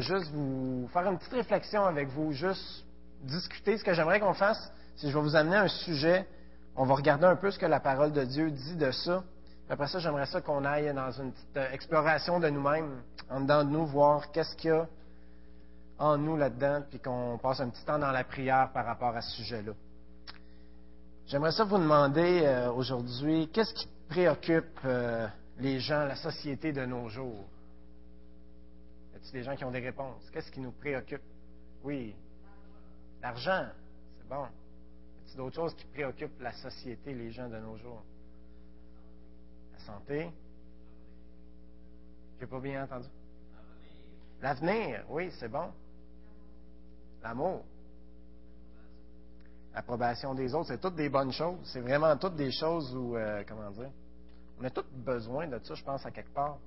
juste vous faire une petite réflexion avec vous, juste discuter. Ce que j'aimerais qu'on fasse, c'est que je vais vous amener un sujet. On va regarder un peu ce que la parole de Dieu dit de ça. Après ça, j'aimerais ça qu'on aille dans une petite euh, exploration de nous-mêmes, en dedans de nous, voir qu'est-ce qu'il y a en nous là-dedans, puis qu'on passe un petit temps dans la prière par rapport à ce sujet-là. J'aimerais ça vous demander euh, aujourd'hui, qu'est-ce qui préoccupe euh, les gens, la société de nos jours? A-t-il des gens qui ont des réponses? Qu'est-ce qui nous préoccupe? Oui. L'argent. C'est bon. A-t-il d'autres choses qui préoccupent la société, les gens de nos jours? La santé. J'ai pas bien entendu. L'avenir. Oui, c'est bon. L'amour. L'approbation des autres, c'est toutes des bonnes choses. C'est vraiment toutes des choses où, euh, comment dire, on a tous besoin de ça, je pense, à quelque part.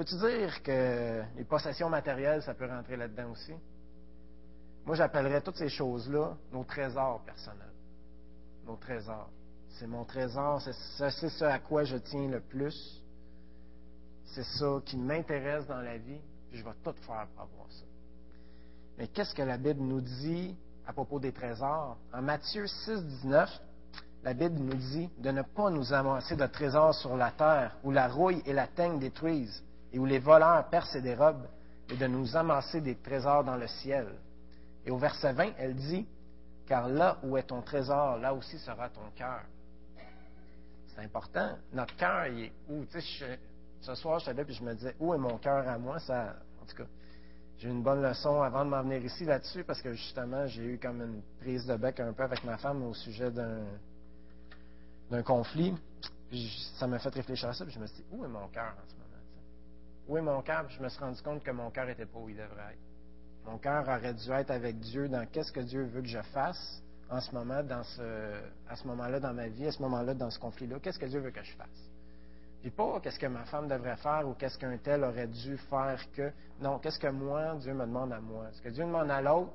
On peut-tu dire que les possessions matérielles, ça peut rentrer là-dedans aussi? Moi, j'appellerais toutes ces choses-là nos trésors personnels. Nos trésors. C'est mon trésor, c'est ce à quoi je tiens le plus. C'est ça qui m'intéresse dans la vie, puis je vais tout faire pour avoir ça. Mais qu'est-ce que la Bible nous dit à propos des trésors? En Matthieu 6, 19, la Bible nous dit de ne pas nous amasser de trésors sur la terre, où la rouille et la teigne détruisent, et où les voleurs percent et dérobent, et de nous amasser des trésors dans le ciel. Et au verset 20, elle dit, Car là où est ton trésor, là aussi sera ton cœur. C'est important. Notre cœur, il est où? Tu sais, ce soir, je suis là et je me disais, où est mon cœur à moi? Ça, en tout cas, j'ai eu une bonne leçon avant de m'en venir ici là-dessus parce que justement, j'ai eu comme une prise de bec un peu avec ma femme au sujet d'un, conflit. Puis ça m'a fait réfléchir à ça. Puis je me suis dit, où est mon cœur en ce moment? Est mon cœur? Je me suis rendu compte que mon cœur n'était pas où il devrait être. Mon cœur aurait dû être avec Dieu dans qu'est-ce que Dieu veut que je fasse en ce moment, dans ce, à ce moment-là dans ma vie, à ce moment-là dans ce conflit-là. Qu'est-ce que Dieu veut que je fasse? Puis pas qu'est-ce que ma femme devrait faire ou qu'est-ce qu'un tel aurait dû faire que. Non, qu'est-ce que moi, Dieu me demande à moi? Ce que Dieu demande à l'autre,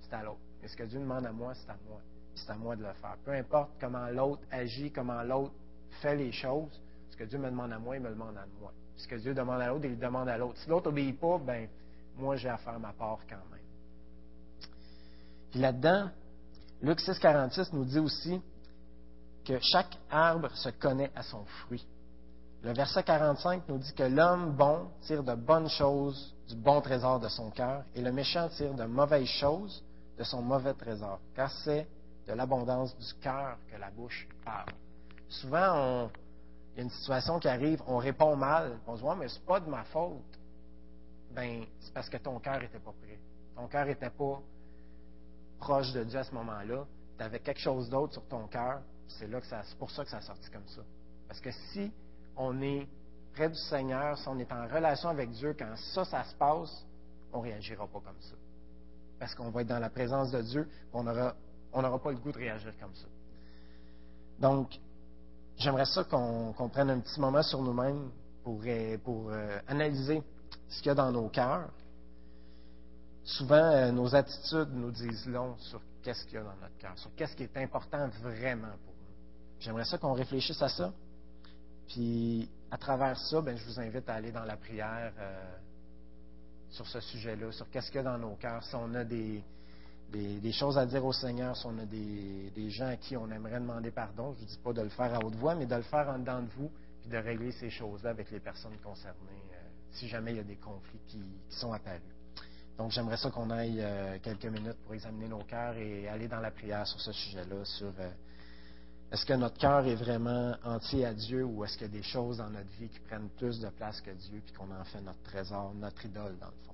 c'est à l'autre. Et ce que Dieu demande à moi, c'est à moi. C'est à moi de le faire. Peu importe comment l'autre agit, comment l'autre fait les choses, ce que Dieu me demande à moi, il me demande à moi. Ce que Dieu demande à l'autre, il demande à l'autre. Si l'autre n'obéit pas, ben moi j'ai à faire ma part quand même. Puis là-dedans, Luc 6, 46 nous dit aussi que chaque arbre se connaît à son fruit. Le verset 45 nous dit que l'homme bon tire de bonnes choses du bon trésor de son cœur et le méchant tire de mauvaises choses de son mauvais trésor, car c'est de l'abondance du cœur que la bouche parle. Souvent, il y a une situation qui arrive, on répond mal, on se dit, mais c'est pas de ma faute. Ben, c'est parce que ton cœur n'était pas prêt. Ton cœur n'était pas proche de Dieu à ce moment-là. Tu avais quelque chose d'autre sur ton cœur. C'est là que c'est pour ça que ça a sorti comme ça. Parce que si on est près du Seigneur, si on est en relation avec Dieu, quand ça, ça se passe, on ne réagira pas comme ça. Parce qu'on va être dans la présence de Dieu, on n'aura on pas le goût de réagir comme ça. Donc, j'aimerais ça qu'on prenne un petit moment sur nous-mêmes pour, pour euh, analyser ce qu'il y a dans nos cœurs. Souvent, euh, nos attitudes nous disent long sur qu'est-ce qu'il y a dans notre cœur, sur qu'est-ce qui est important vraiment pour nous. J'aimerais ça qu'on réfléchisse à ça. Puis, à travers ça, ben, je vous invite à aller dans la prière euh, sur ce sujet-là, sur qu'est-ce qu'il y a dans nos cœurs, si on a des, des, choses à dire au Seigneur, si on a des, gens à qui on aimerait demander pardon. Je ne dis pas de le faire à haute voix, mais de le faire en dedans de vous, puis de régler ces choses-là avec les personnes concernées, euh, si jamais il y a des conflits qui, sont apparus. Donc, j'aimerais ça qu'on aille euh, quelques minutes pour examiner nos cœurs et aller dans la prière sur ce sujet-là, sur est-ce que notre cœur est vraiment entier à Dieu ou est-ce qu'il y a des choses dans notre vie qui prennent plus de place que Dieu puis qu'on en fait notre trésor, notre idole dans le fond?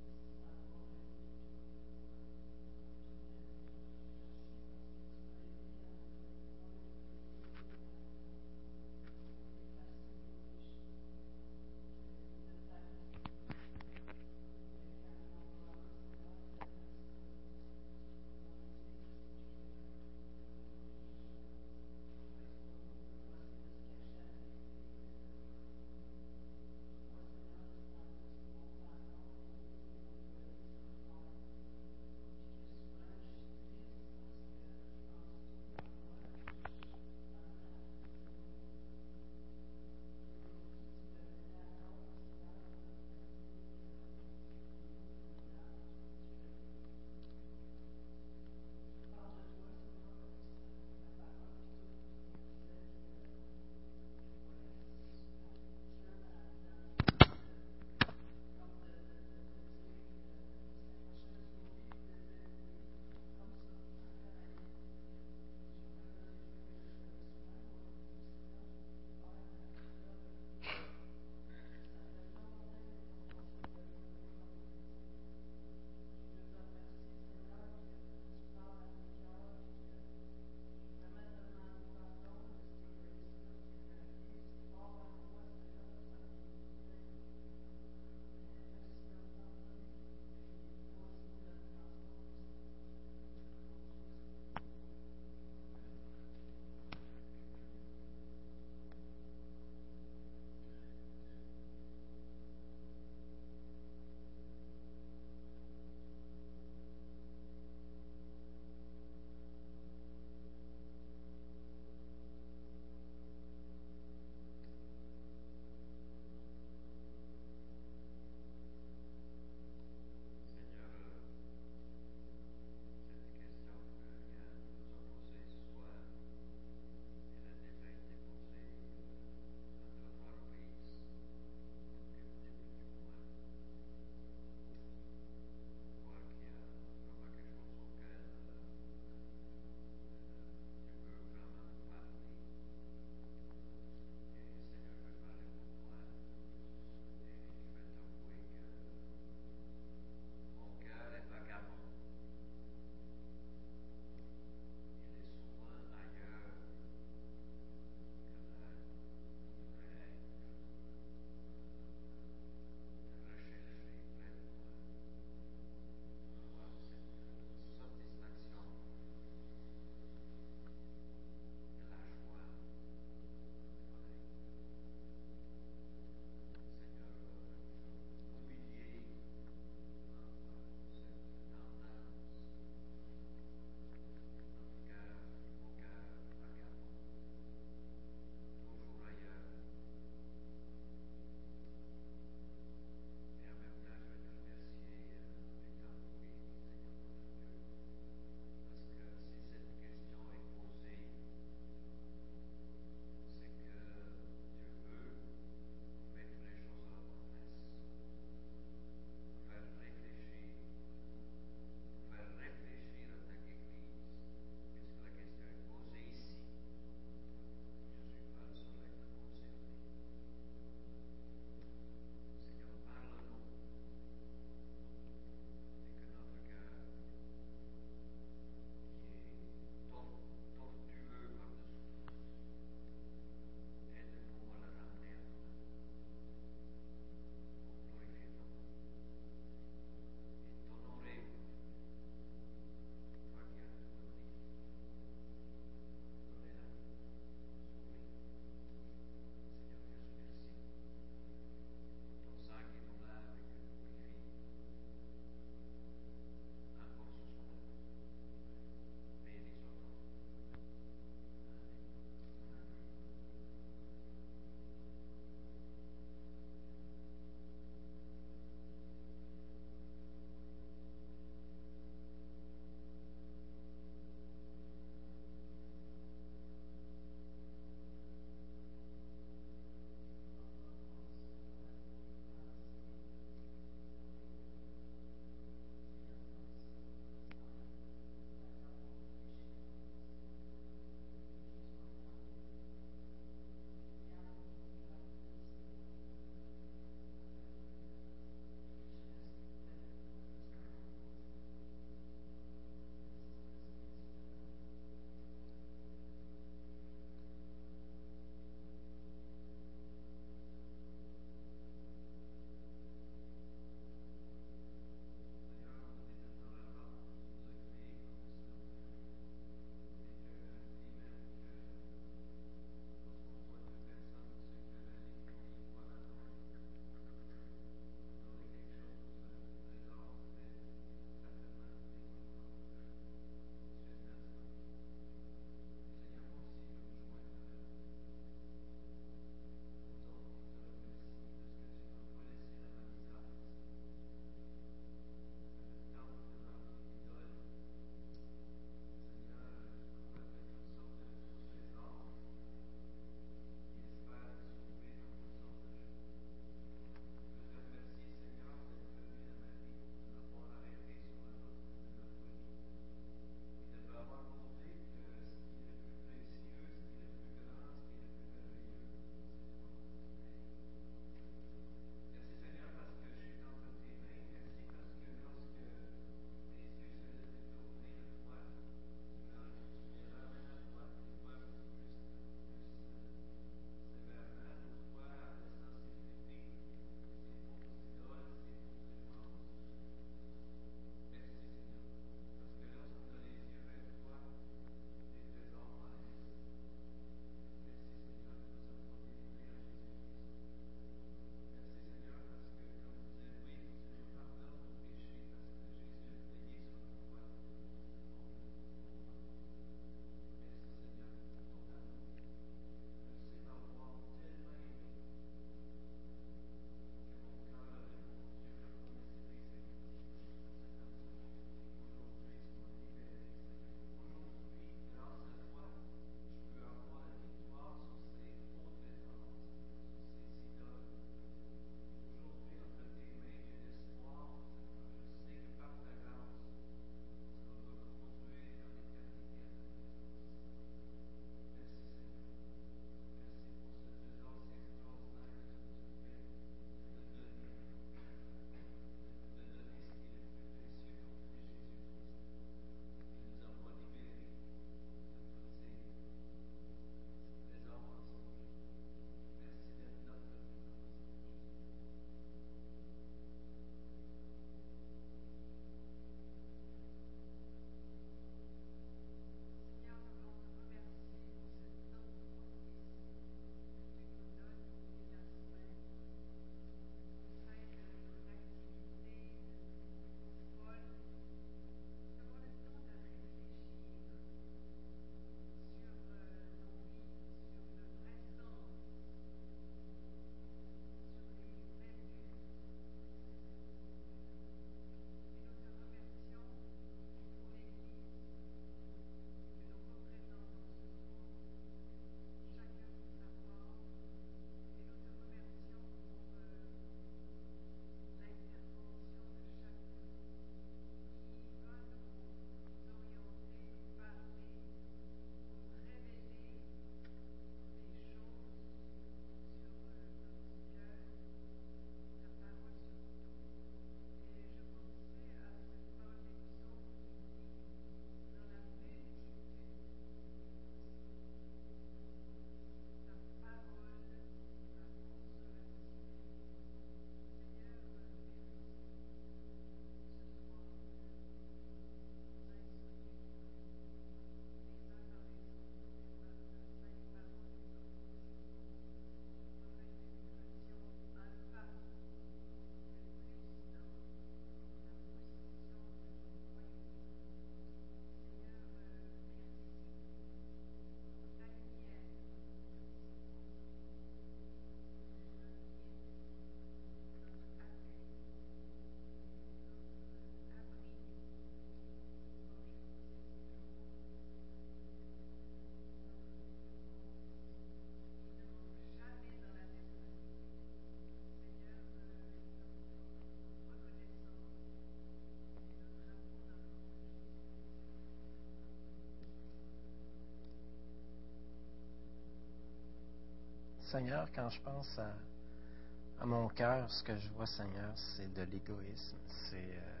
Seigneur, quand je pense à, mon cœur, ce que je vois, Seigneur, c'est de l'égoïsme. C'est euh,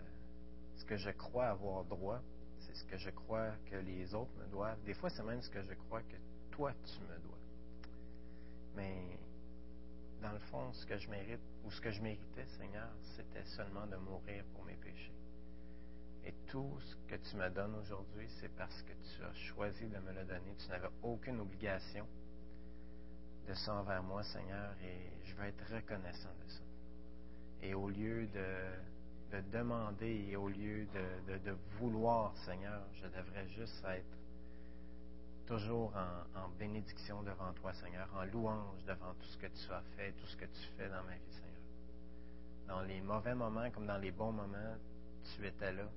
ce que je crois avoir droit. C'est ce que je crois que les autres me doivent. Des fois, c'est même ce que je crois que toi, tu me dois. Mais dans le fond, ce que je mérite, ou ce que je méritais, Seigneur, c'était seulement de mourir pour mes péchés. Et tout ce que tu me donnes aujourd'hui, c'est parce que tu as choisi de me le donner. Tu n'avais aucune obligation de ça envers moi, Seigneur, et je veux être reconnaissant de ça. Et au lieu de, demander et au lieu de, de, vouloir, Seigneur, je devrais juste être toujours en, en, bénédiction devant toi, Seigneur, en louange devant tout ce que tu as fait, tout ce que tu fais dans ma vie, Seigneur. Dans les mauvais moments comme dans les bons moments, tu étais là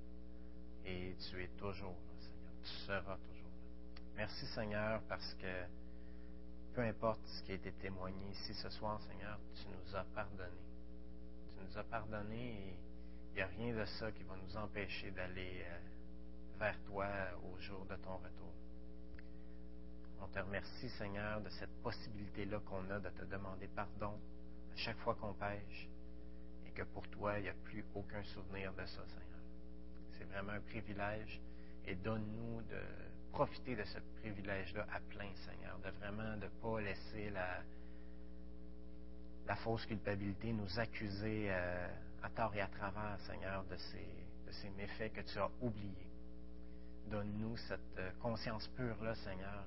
et tu es toujours là, Seigneur. Tu seras toujours là. Merci, Seigneur, parce que peu importe ce qui a été témoigné ici ce soir, Seigneur, tu nous as pardonné. Tu nous as pardonné et il n'y a rien de ça qui va nous empêcher d'aller euh, vers toi au jour de ton retour. On te remercie, Seigneur, de cette possibilité-là qu'on a de te demander pardon à chaque fois qu'on pêche et que pour toi, il n'y a plus aucun souvenir de ça, Seigneur. C'est vraiment un privilège et donne-nous de profiter de ce privilège-là à plein, Seigneur, de vraiment ne pas laisser la, fausse culpabilité nous accuser euh, à tort et à travers, Seigneur, de ces, de ces méfaits que tu as oubliés. Donne-nous cette euh, conscience pure-là, Seigneur,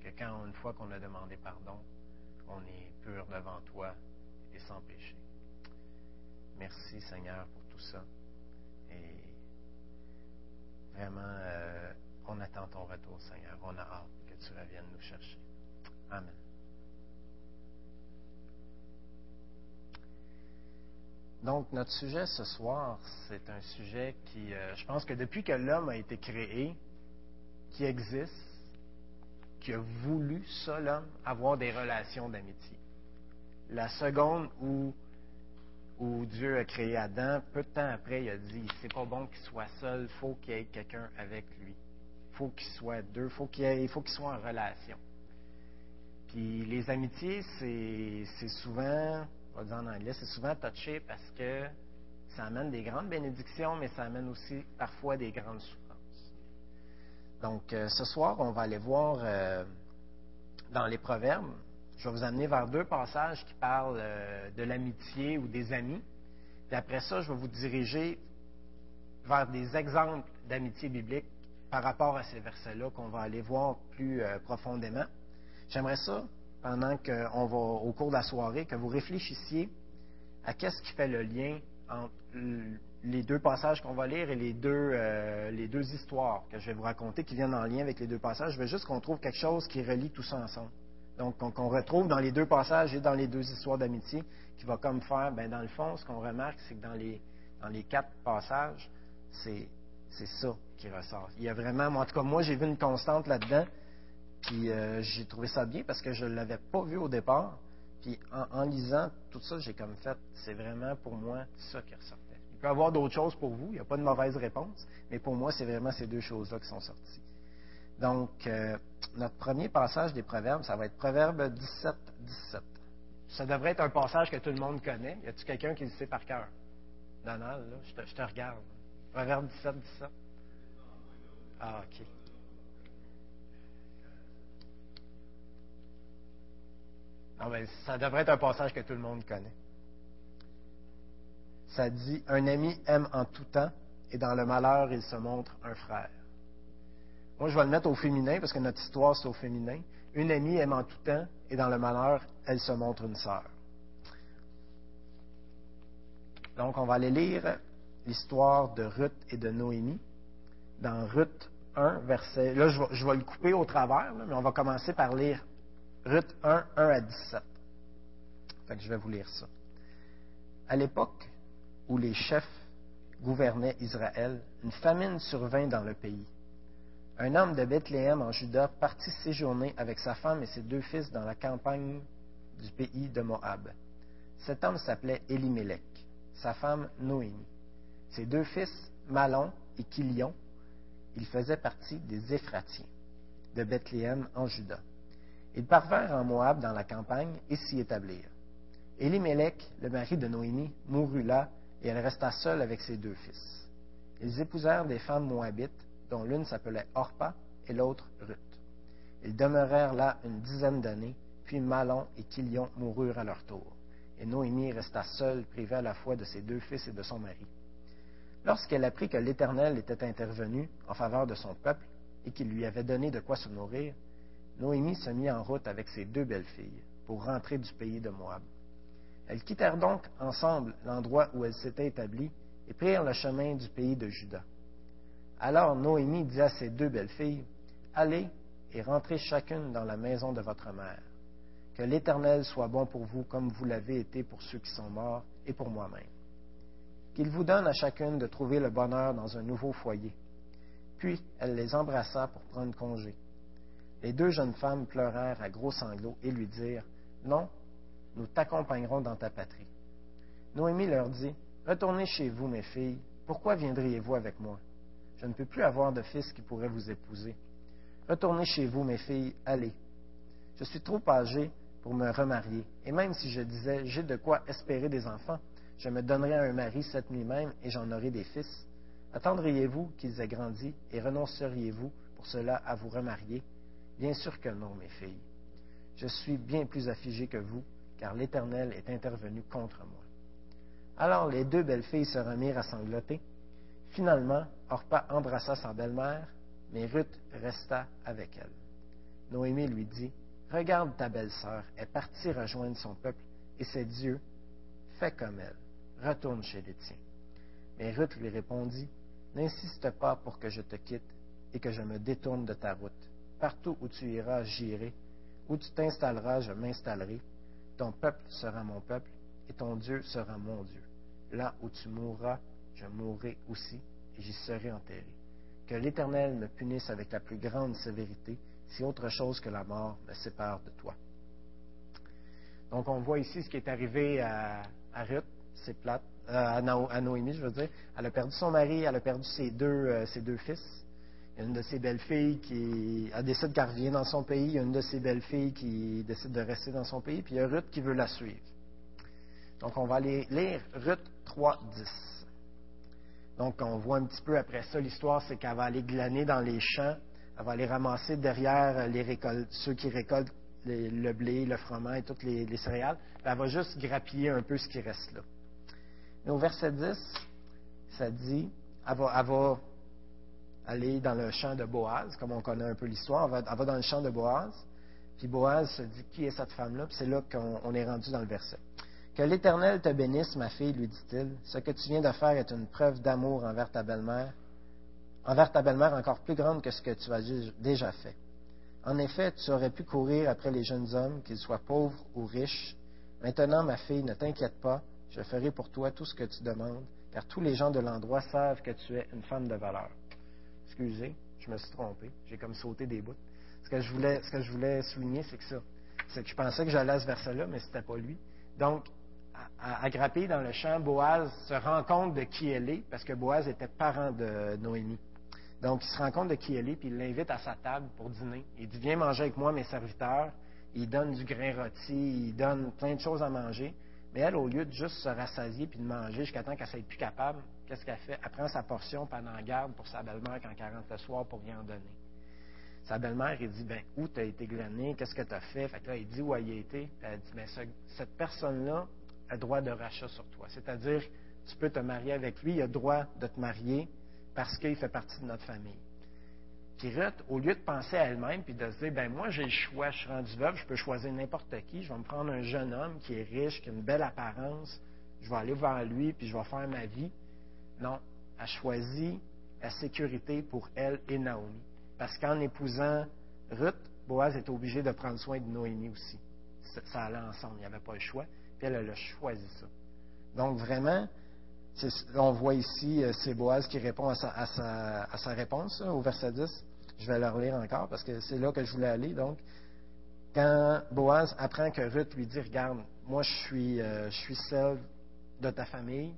que quand une fois qu'on a demandé pardon, on est pur devant toi et sans péché. Merci, Seigneur, pour tout ça. Et vraiment, euh, on attend ton retour, Seigneur. On a hâte que tu reviennes nous chercher. Amen. Donc, notre sujet ce soir, c'est un sujet qui, euh, je pense que depuis que l'homme a été créé, qui existe, qui a voulu, ça, l'homme, avoir des relations d'amitié. La seconde où, Dieu a créé Adam, peu de temps après, il a dit, c'est pas bon qu'il soit seul, faut qu'il y ait quelqu'un avec lui faut qu'il soit deux, faut il faut qu'ils soient en relation. Puis les amitiés, c'est souvent, on va dire en anglais, c'est souvent touché parce que ça amène des grandes bénédictions, mais ça amène aussi parfois des grandes souffrances. Donc euh, ce soir, on va aller voir euh, dans les Proverbes. Je vais vous amener vers deux passages qui parlent euh, de l'amitié ou des amis. Puis après ça, je vais vous diriger vers des exemples d'amitié biblique par rapport à ces versets-là qu'on va aller voir plus euh, profondément. J'aimerais ça, pendant qu'on va au cours de la soirée, que vous réfléchissiez à qu'est-ce qui fait le lien entre les deux passages qu'on va lire et les deux, euh, les deux histoires que je vais vous raconter qui viennent en lien avec les deux passages. Je veux juste qu'on trouve quelque chose qui relie tout ça ensemble. Donc, qu'on retrouve dans les deux passages et dans les deux histoires d'amitié, qui va comme faire, ben, dans le fond, ce qu'on remarque, c'est que dans les, dans les quatre passages, c'est c'est ça qui ressort. Il y a vraiment, en tout cas, moi, j'ai vu une constante là-dedans, puis euh, j'ai trouvé ça bien parce que je ne l'avais pas vu au départ. Puis en, lisant tout ça, j'ai comme fait, c'est vraiment pour moi ça qui ressortait. Il peut y avoir d'autres choses pour vous, il n'y a pas de mauvaise réponse, mais pour moi, c'est vraiment ces deux choses-là qui sont sorties. Donc, euh, notre premier passage des Proverbes, ça va être Proverbe 17, 17. Ça devrait être un passage que tout le monde connaît. Y a-t-il quelqu'un qui le sait par cœur? Donald, là, je te, je te regarde. Proverbe 17, 17. Ah, OK. Ben, ça devrait être un passage que tout le monde connaît. Ça dit Un ami aime en tout temps, et dans le malheur, il se montre un frère. Moi, je vais le mettre au féminin, parce que notre histoire, c'est au féminin. Une amie aime en tout temps, et dans le malheur, elle se montre une sœur. Donc, on va aller lire l'histoire de Ruth et de Noémie. Dans Ruth 1, verset. Là, je vais, le couper au travers, mais on va commencer par lire Ruth 1, 1 à 17. Fait je vais vous lire ça. À l'époque où les chefs gouvernaient Israël, une famine survint dans le pays. Un homme de Bethléem en Juda partit séjourner avec sa femme et ses deux fils dans la campagne du pays de Moab. Cet homme s'appelait Elimelech, sa femme Noémie. Ses deux fils, Malon et Kilion, ils faisaient partie des Éphratiens de Bethléem en Juda. Ils parvinrent en Moab dans la campagne et s'y établirent. Élimélec, le mari de Noémie, mourut là, et elle resta seule avec ses deux fils. Ils épousèrent des femmes moabites, dont l'une s'appelait Orpa et l'autre Ruth. Ils demeurèrent là une dizaine d'années, puis Malon et Kilion moururent à leur tour. Et Noémie resta seule, privée à la fois de ses deux fils et de son mari. Lorsqu'elle apprit que l'Éternel était intervenu en faveur de son peuple et qu'il lui avait donné de quoi se nourrir, Noémie se mit en route avec ses deux belles-filles pour rentrer du pays de Moab. Elles quittèrent donc ensemble l'endroit où elles s'étaient établies et prirent le chemin du pays de Juda. Alors Noémie dit à ses deux belles-filles, Allez et rentrez chacune dans la maison de votre mère. Que l'Éternel soit bon pour vous comme vous l'avez été pour ceux qui sont morts et pour moi-même. Qu'il vous donne à chacune de trouver le bonheur dans un nouveau foyer. Puis elle les embrassa pour prendre congé. Les deux jeunes femmes pleurèrent à gros sanglots et lui dirent, Non, nous t'accompagnerons dans ta patrie. Noémie leur dit, Retournez chez vous, mes filles, pourquoi viendriez-vous avec moi? Je ne peux plus avoir de fils qui pourrait vous épouser. Retournez chez vous, mes filles, allez. Je suis trop âgée pour me remarier, et même si je disais, j'ai de quoi espérer des enfants, je me donnerai un mari cette nuit même, et j'en aurai des fils. Attendriez-vous qu'ils aient grandi, et renonceriez-vous pour cela à vous remarier? Bien sûr que non, mes filles. Je suis bien plus affligée que vous, car l'Éternel est intervenu contre moi. Alors les deux belles filles se remirent à sangloter. Finalement, Orpa embrassa sa belle-mère, mais Ruth resta avec elle. Noémie lui dit, Regarde ta belle-sœur est partie rejoindre son peuple, et c'est Dieu. Fais comme elle, retourne chez les tiens. Mais Ruth lui répondit, N'insiste pas pour que je te quitte et que je me détourne de ta route. Partout où tu iras, j'irai. Où tu t'installeras, je m'installerai. Ton peuple sera mon peuple et ton Dieu sera mon Dieu. Là où tu mourras, je mourrai aussi et j'y serai enterré. Que l'Éternel me punisse avec la plus grande sévérité si autre chose que la mort me sépare de toi. Donc on voit ici ce qui est arrivé à, Ruth, c'est plate, euh, à, Noémie, je veux dire. Elle a perdu son mari, elle a perdu ses deux, euh, ses deux fils. Il y a une de ses belles-filles qui a décidé qu'elle revient dans son pays. Il y a une de ses belles-filles qui décide de rester dans son pays. Puis il y a Ruth qui veut la suivre. Donc, on va aller lire Ruth 3, 10. Donc, on voit un petit peu après ça, l'histoire, c'est qu'elle va aller glaner dans les champs. Elle va aller ramasser derrière les ceux qui récoltent le blé, le froment et toutes les, céréales. elle va juste grappiller un peu ce qui reste là. Au verset 10, ça dit, elle va, elle aller dans le champ de Boaz, comme on connaît un peu l'histoire. Elle, va, dans le champ de Boaz, puis Boaz se dit Qui est cette femme-là? Puis c'est là qu'on est rendu dans le verset. Que l'Éternel te bénisse, ma fille, lui dit-il. Ce que tu viens de faire est une preuve d'amour envers ta belle-mère, envers ta belle-mère encore plus grande que ce que tu as déjà fait. En effet, tu aurais pu courir après les jeunes hommes, qu'ils soient pauvres ou riches. Maintenant, ma fille, ne t'inquiète pas, je ferai pour toi tout ce que tu demandes, car tous les gens de l'endroit savent que tu es une femme de valeur excusez, je me suis trompé. J'ai comme sauté des bouts. Ce que je voulais, souligner, c'est que ça. C'est que je pensais que j'allais à ce verset-là, mais ce n'était pas lui. Donc, à, dans le champ, Boaz se rend compte de qui elle est, parce que Boaz était parent de Noémie. Donc, il se rend compte de qui elle est, puis il l'invite à sa table pour dîner. Il dit Viens manger avec moi, mes serviteurs. Il donne du grain rôti, il donne plein de choses à manger. Mais elle, au lieu de juste se rassasier puis de manger jusqu'à temps qu'elle ne soit plus capable, qu'est-ce qu'elle fait? Elle prend sa portion pendant garde pour sa belle-mère quand elle rentre le soir pour rien en donner. Sa belle-mère, elle dit, ben, où tu as été glané? Qu'est-ce que tu as fait? Fait que là, dit où elle a été. elle dit, ben, cette personne-là a droit de rachat sur toi. C'est-à-dire, tu peux te marier avec lui, il a droit de te marier parce qu'il fait partie de notre famille. Puis Ruth, au lieu de penser à elle-même puis de se dire, ben moi j'ai le choix, je suis rendu veuve, je peux choisir n'importe qui, je vais me prendre un jeune homme qui est riche, qui a une belle apparence, je vais aller vers lui puis je vais faire ma vie. Non, elle choisit la sécurité pour elle et Naomi. Parce qu'en épousant Ruth, Boaz est obligé de prendre soin de Noémie aussi. Ça, allait ensemble, il n'y avait pas le choix. Puis elle, a choisi ça. Donc vraiment, on voit ici, euh, c'est Boaz qui répond à sa, réponse au verset 10. Je vais le relire encore parce que c'est là que je voulais aller. Donc, quand Boaz apprend que Ruth lui dit Regarde, moi je suis, euh, je suis celle de ta famille,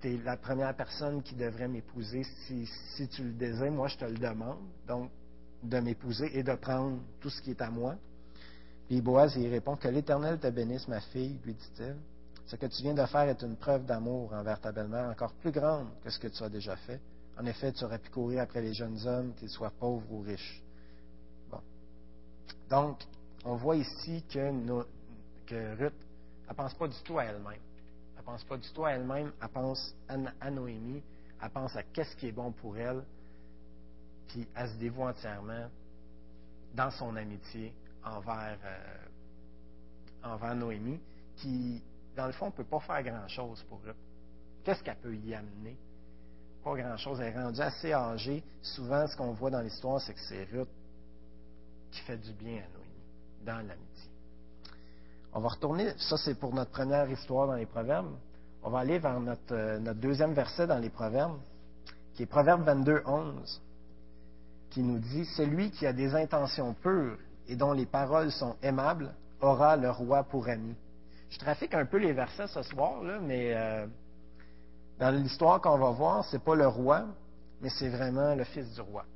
tu es la première personne qui devrait m'épouser si, tu le désires. Moi, je te le demande, donc, de m'épouser et de prendre tout ce qui est à moi. Puis Boaz y répond Que l'Éternel te bénisse, ma fille, lui dit-il. Ce que tu viens de faire est une preuve d'amour envers ta belle-mère encore plus grande que ce que tu as déjà fait. En effet, tu aurais pu courir après les jeunes hommes, qu'ils soient pauvres ou riches. Bon. Donc, on voit ici que, que Ruth, elle pense pas du tout à elle-même. Elle pense pas du tout à elle-même, elle pense à, Noémie, elle pense à qu'est-ce qui est bon pour elle, puis elle se dévoue entièrement dans son amitié envers, euh, envers Noémie, qui, dans le fond, ne peut pas faire grand-chose pour Ruth. Qu'est-ce qu'elle peut y amener? Pas grand-chose. Elle est rendue assez âgée. Souvent, ce qu'on voit dans l'histoire, c'est que c'est Ruth qui fait du bien à Noémie, dans l'amitié. On va retourner, ça c'est pour notre première histoire dans les Proverbes. On va aller vers notre, euh, deuxième verset dans les Proverbes, qui est Proverbe 22, 11, qui nous dit Celui qui a des intentions pures et dont les paroles sont aimables aura le roi pour ami. Je trafique un peu les versets ce soir, là, mais euh, dans l'histoire qu'on va voir, ce n'est pas le roi, mais c'est vraiment le fils du roi.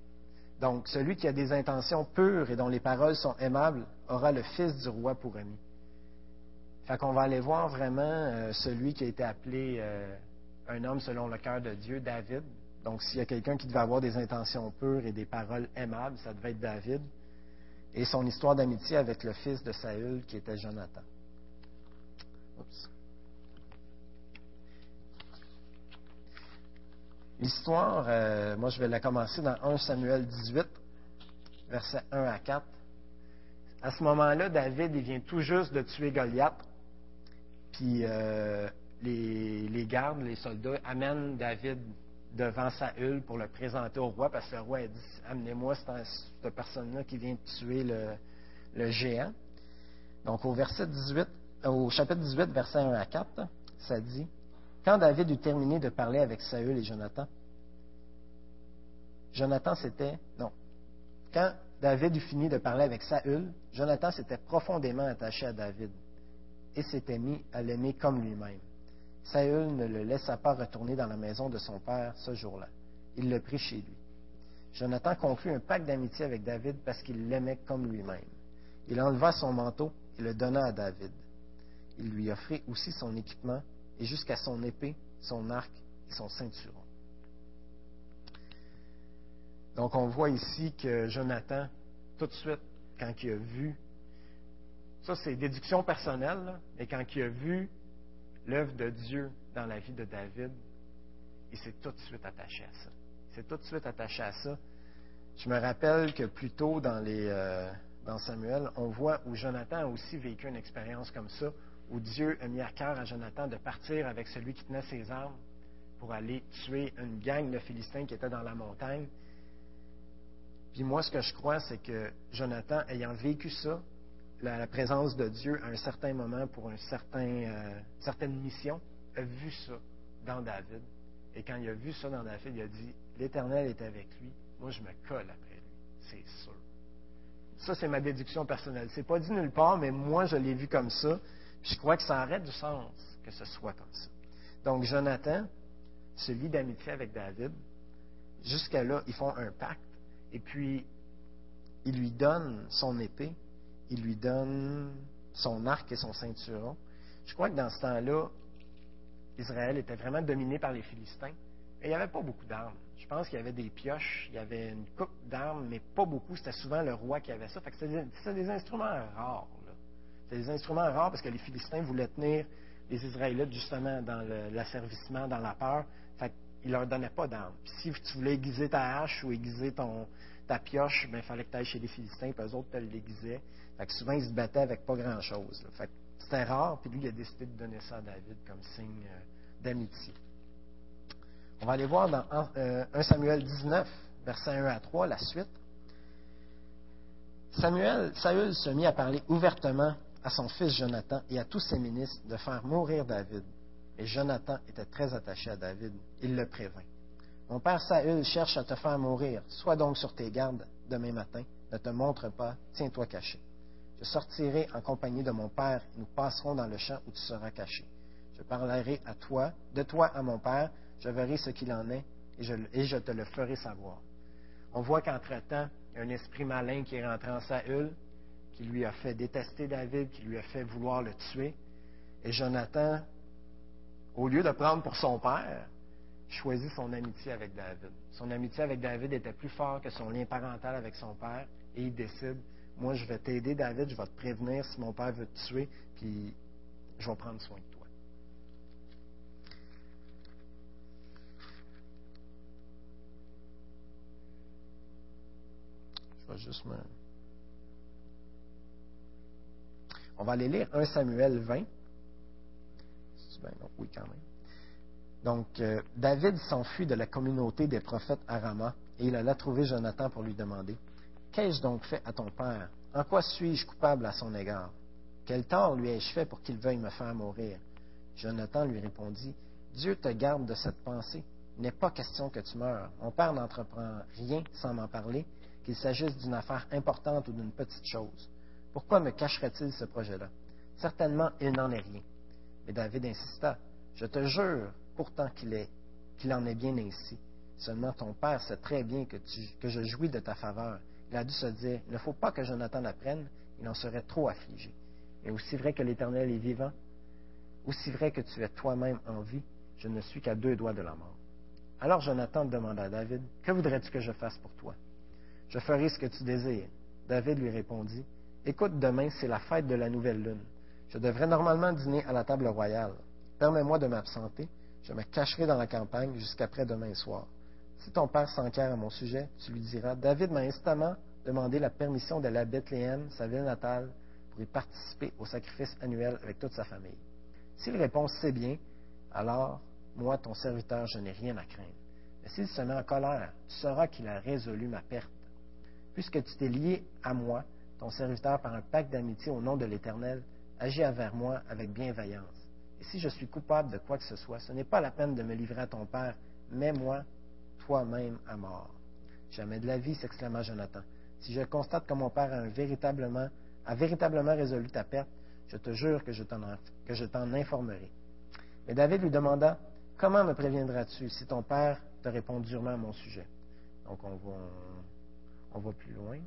Donc, celui qui a des intentions pures et dont les paroles sont aimables aura le fils du roi pour ami. Fait qu'on va aller voir vraiment euh, celui qui a été appelé euh, un homme selon le cœur de Dieu, David. Donc, s'il y a quelqu'un qui devait avoir des intentions pures et des paroles aimables, ça devait être David. Et son histoire d'amitié avec le fils de Saül, qui était Jonathan. L'histoire, euh, moi je vais la commencer dans 1 Samuel 18, versets 1 à 4. À ce moment-là, David il vient tout juste de tuer Goliath. Puis euh, les, gardes, les soldats, amènent David devant Saül pour le présenter au roi, parce que le roi a dit Amenez-moi cette, personne-là qui vient de tuer le, le géant. Donc au verset 18, au chapitre 18, versets 1 à 4, ça dit Quand David eut terminé de parler avec Saül et Jonathan, Jonathan s'était. Non. Quand David eut fini de parler avec Saül, Jonathan s'était profondément attaché à David et s'était mis à l'aimer comme lui-même. Saül ne le laissa pas retourner dans la maison de son père ce jour-là. Il le prit chez lui. Jonathan conclut un pacte d'amitié avec David parce qu'il l'aimait comme lui-même. Il enleva son manteau et le donna à David. Il lui offrit aussi son équipement et jusqu'à son épée, son arc et son ceinturon. Donc on voit ici que Jonathan, tout de suite, quand il a vu, ça c'est déduction personnelle, mais quand il a vu l'œuvre de Dieu dans la vie de David, il s'est tout de suite attaché à ça. Il s'est tout de suite attaché à ça. Je me rappelle que plus tôt dans, les, euh, dans Samuel, on voit où Jonathan a aussi vécu une expérience comme ça, où Dieu a mis à cœur à Jonathan de partir avec celui qui tenait ses armes pour aller tuer une gang de Philistins qui était dans la montagne. Puis moi, ce que je crois, c'est que Jonathan, ayant vécu ça, la, présence de Dieu à un certain moment pour un certain, euh, certaine mission, a vu ça dans David. Et quand il a vu ça dans David, il a dit L'Éternel est avec lui. Moi, je me colle après lui. C'est sûr. Ça, c'est ma déduction personnelle. C'est pas dit nulle part, mais moi, je l'ai vu comme ça. Je crois que ça aurait du sens que ce soit comme ça. Donc, Jonathan se lie d'amitié avec David. Jusqu'à là, ils font un pacte. Et puis, il lui donne son épée, il lui donne son arc et son ceinturon. Je crois que dans ce temps-là, Israël était vraiment dominé par les Philistins. Et il n'y avait pas beaucoup d'armes. Je pense qu'il y avait des pioches, il y avait une coupe d'armes, mais pas beaucoup. C'était souvent le roi qui avait ça. c'était des, instruments rares. C'était des instruments rares parce que les Philistins voulaient tenir les Israélites justement dans l'asservissement, dans la peur. Fait qu'ils ne leur donnaient pas d'armes. si tu voulais aiguiser ta hache ou aiguiser ta pioche, ben, il fallait que tu ailles chez les Philistins, puis eux autres te l'aiguisaient. Fait que souvent, ils se battaient avec pas grand-chose. Fait c'était rare, puis lui, il a décidé de donner ça à David comme signe euh, d'amitié. On va aller voir dans 1 euh, Samuel 19, versets 1 à 3, la suite. Samuel, Saül se mit à parler ouvertement à son fils Jonathan et à tous ses ministres de faire mourir David. Et Jonathan était très attaché à David. Il le prévint. Mon père Saül cherche à te faire mourir. Sois donc sur tes gardes demain matin. Ne te montre pas. Tiens-toi caché. Je sortirai en compagnie de mon père et nous passerons dans le champ où tu seras caché. Je parlerai à toi, de toi à mon père, je verrai ce qu'il en est, et je, te le ferai savoir. On voit qu'entre-temps, un esprit malin qui est rentré en Saül, qui lui a fait détester David, qui lui a fait vouloir le tuer. Et Jonathan, au lieu de prendre pour son père, choisit son amitié avec David. Son amitié avec David était plus fort que son lien parental avec son père, et il décide, moi je vais t'aider David, je vais te prévenir si mon père veut te tuer, puis je vais prendre soin de toi. Je vais juste me... On va aller lire 1 Samuel 20. oui, quand même. Donc, euh, David s'enfuit de la communauté des prophètes à Rama et il alla trouver Jonathan pour lui demander Qu'ai-je donc fait à ton père? En quoi suis-je coupable à son égard? Quel tort lui ai-je fait pour qu'il veuille me faire mourir Jonathan lui répondit Dieu te garde de cette pensée. Il n'est pas question que tu meurs. Mon père n'entreprend rien sans m'en parler, qu'il s'agisse d'une affaire importante ou d'une petite chose. Pourquoi me cacherait-il ce projet-là? Certainement, il n'en est rien. Mais David insista. Je te jure, pourtant qu'il qu'il en est bien ainsi. Seulement ton père sait très bien que, que je jouis de ta faveur. Il a dû se dire, il ne faut pas que Jonathan l'apprenne, il en serait trop affligé. Mais aussi vrai que l'Éternel est vivant, aussi vrai que tu es toi-même en vie, je ne suis qu'à deux doigts de la mort. Alors Jonathan demanda à David, Que voudrais-tu que je fasse pour toi Je ferai ce que tu désires. David lui répondit, Écoute, demain, c'est la fête de la nouvelle lune. Je devrais normalement dîner à la table royale. Permets-moi de m'absenter. Je me cacherai dans la campagne jusqu'après demain soir. Si ton père s'enquiert à mon sujet, tu lui diras David m'a instamment demandé la permission d'aller à Bethléem, sa ville natale, pour y participer au sacrifice annuel avec toute sa famille. S'il répond c'est bien, alors, moi, ton serviteur, je n'ai rien à craindre. Mais s'il se met en colère, tu sauras qu'il a résolu ma perte. Puisque tu t'es lié à moi, ton serviteur par un pacte d'amitié au nom de l'Éternel, agis envers moi avec bienveillance. Et si je suis coupable de quoi que ce soit, ce n'est pas la peine de me livrer à ton père, mais moi, toi-même à mort. Jamais de la vie, s'exclama Jonathan. Si je constate que mon père a, véritablement, a véritablement résolu ta perte, je te jure que je t'en informerai. Mais David lui demanda, Comment me préviendras-tu si ton père te répond durement à mon sujet? Donc on va plus loin.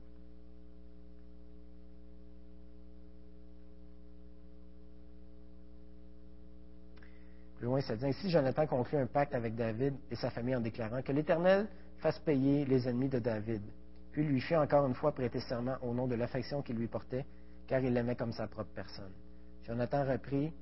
Plus loin, ça dit Ainsi, Jonathan conclut un pacte avec David et sa famille en déclarant que l'Éternel fasse payer les ennemis de David, puis lui fit encore une fois prêter serment au nom de l'affection qu'il lui portait, car il l'aimait comme sa propre personne. Jonathan reprit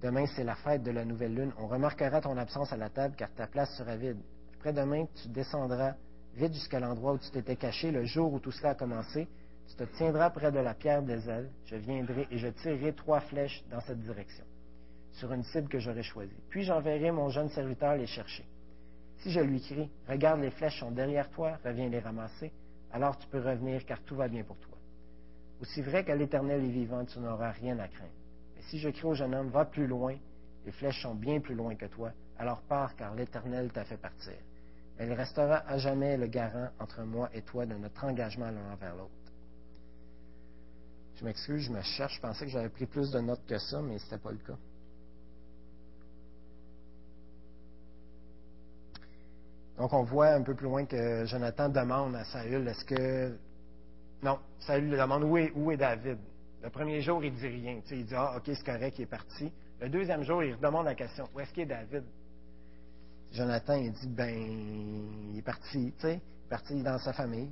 Demain, c'est la fête de la nouvelle lune. On remarquera ton absence à la table, car ta place sera vide. Après-demain, tu descendras vite jusqu'à l'endroit où tu t'étais caché le jour où tout cela a commencé. Tu te tiendras près de la pierre des ailes. Je viendrai et je tirerai trois flèches dans cette direction sur une cible que j'aurai choisie. Puis j'enverrai mon jeune serviteur les chercher. Si je lui crie, regarde les flèches sont derrière toi, reviens les ramasser, alors tu peux revenir car tout va bien pour toi. Aussi vrai que l'Éternel est vivant, tu n'auras rien à craindre. Mais si je crie au jeune homme, va plus loin, les flèches sont bien plus loin que toi, alors pars car l'Éternel t'a fait partir. Il restera à jamais le garant entre moi et toi de notre engagement l'un envers l'autre. Je m'excuse, je me cherche, je pensais que j'avais pris plus de notes que ça, mais ce n'était pas le cas. Donc, on voit un peu plus loin que Jonathan demande à Saül, est-ce que... Non, Saül lui demande, où est, où David? Le premier jour, il dit rien. il dit, ah, OK, c'est correct, il est parti. Le deuxième jour, il demande la question, où est-ce qu'il est David? Jonathan, il dit, ben, il est parti, tu sais, il est parti dans sa famille.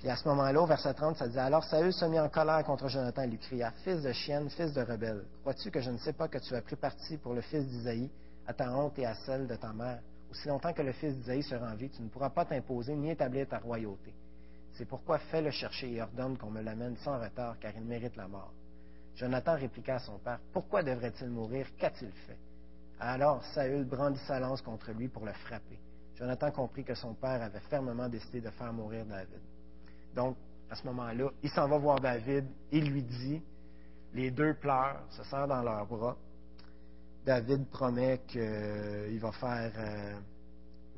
Puis à ce moment-là, au verset 30, ça dit, alors Saül se mit en colère contre Jonathan et lui cria, Fils de chienne, fils de rebelle, crois-tu que je ne sais pas que tu as pris parti pour le fils d'Isaïe, à ta honte et à celle de ta mère? Aussi longtemps que le fils d'Isaïe sera en vie, tu ne pourras pas t'imposer ni établir ta royauté. C'est pourquoi fais-le chercher et ordonne qu'on me l'amène sans retard, car il mérite la mort. Jonathan répliqua à son père, Pourquoi devrait-il mourir? Qu'a-t-il fait Alors Saül brandit sa lance contre lui pour le frapper. Jonathan comprit que son père avait fermement décidé de faire mourir David. Donc, à ce moment-là, il s'en va voir David, il lui dit, les deux pleurent, se serrent dans leurs bras, David promet qu'il euh, va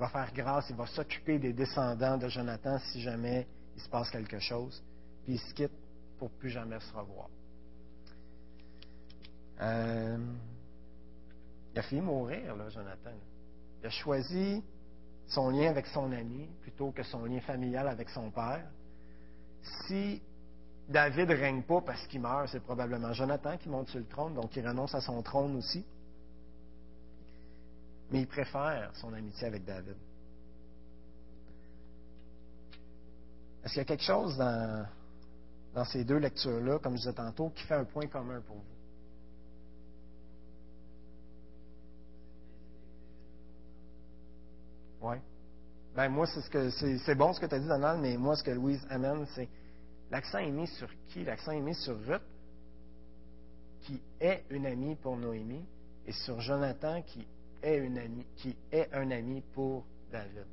faire, grâce, il va s'occuper des descendants de Jonathan si jamais il se passe quelque chose, puis il se quitte pour plus jamais se revoir. Euh, il a fini mourir, là, Jonathan. Il a choisi son lien avec son ami plutôt que son lien familial avec son père. Si David ne règne pas parce qu'il meurt, c'est probablement Jonathan qui monte sur le trône, donc il renonce à son trône aussi. Mais il préfère son amitié avec David. Est-ce qu'il y a quelque chose dans, ces deux lectures-là, comme je disais tantôt, qui fait un point commun pour vous? Oui. Ben moi, c'est ce que c'est bon ce que tu as dit, Donald, mais moi, ce que Louise amène, c'est l'accent est mis sur qui? L'accent est mis sur Ruth, qui est une amie pour Noémie, et sur Jonathan, qui est, qui est un ami pour David.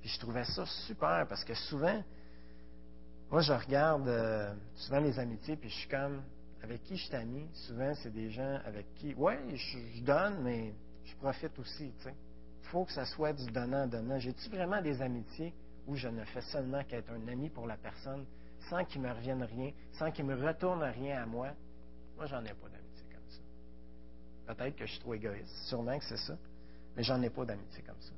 Puis je trouvais ça super parce que souvent, moi, je regarde euh, souvent les amitiés, puis je suis comme, avec qui je suis? Souvent, c'est des gens avec qui, oui, je, donne, mais je profite aussi, sais faut que ça soit du donnant-donnant. J'ai-tu vraiment des amitiés où je ne fais seulement qu'être un ami pour la personne sans qu'il me revienne rien, sans qu'il me retourne rien à moi? Moi, j'en ai pas ça. Peut-être que je suis trop égoïste, sûrement que c'est ça, mais j'en ai pas d'amitié comme ça.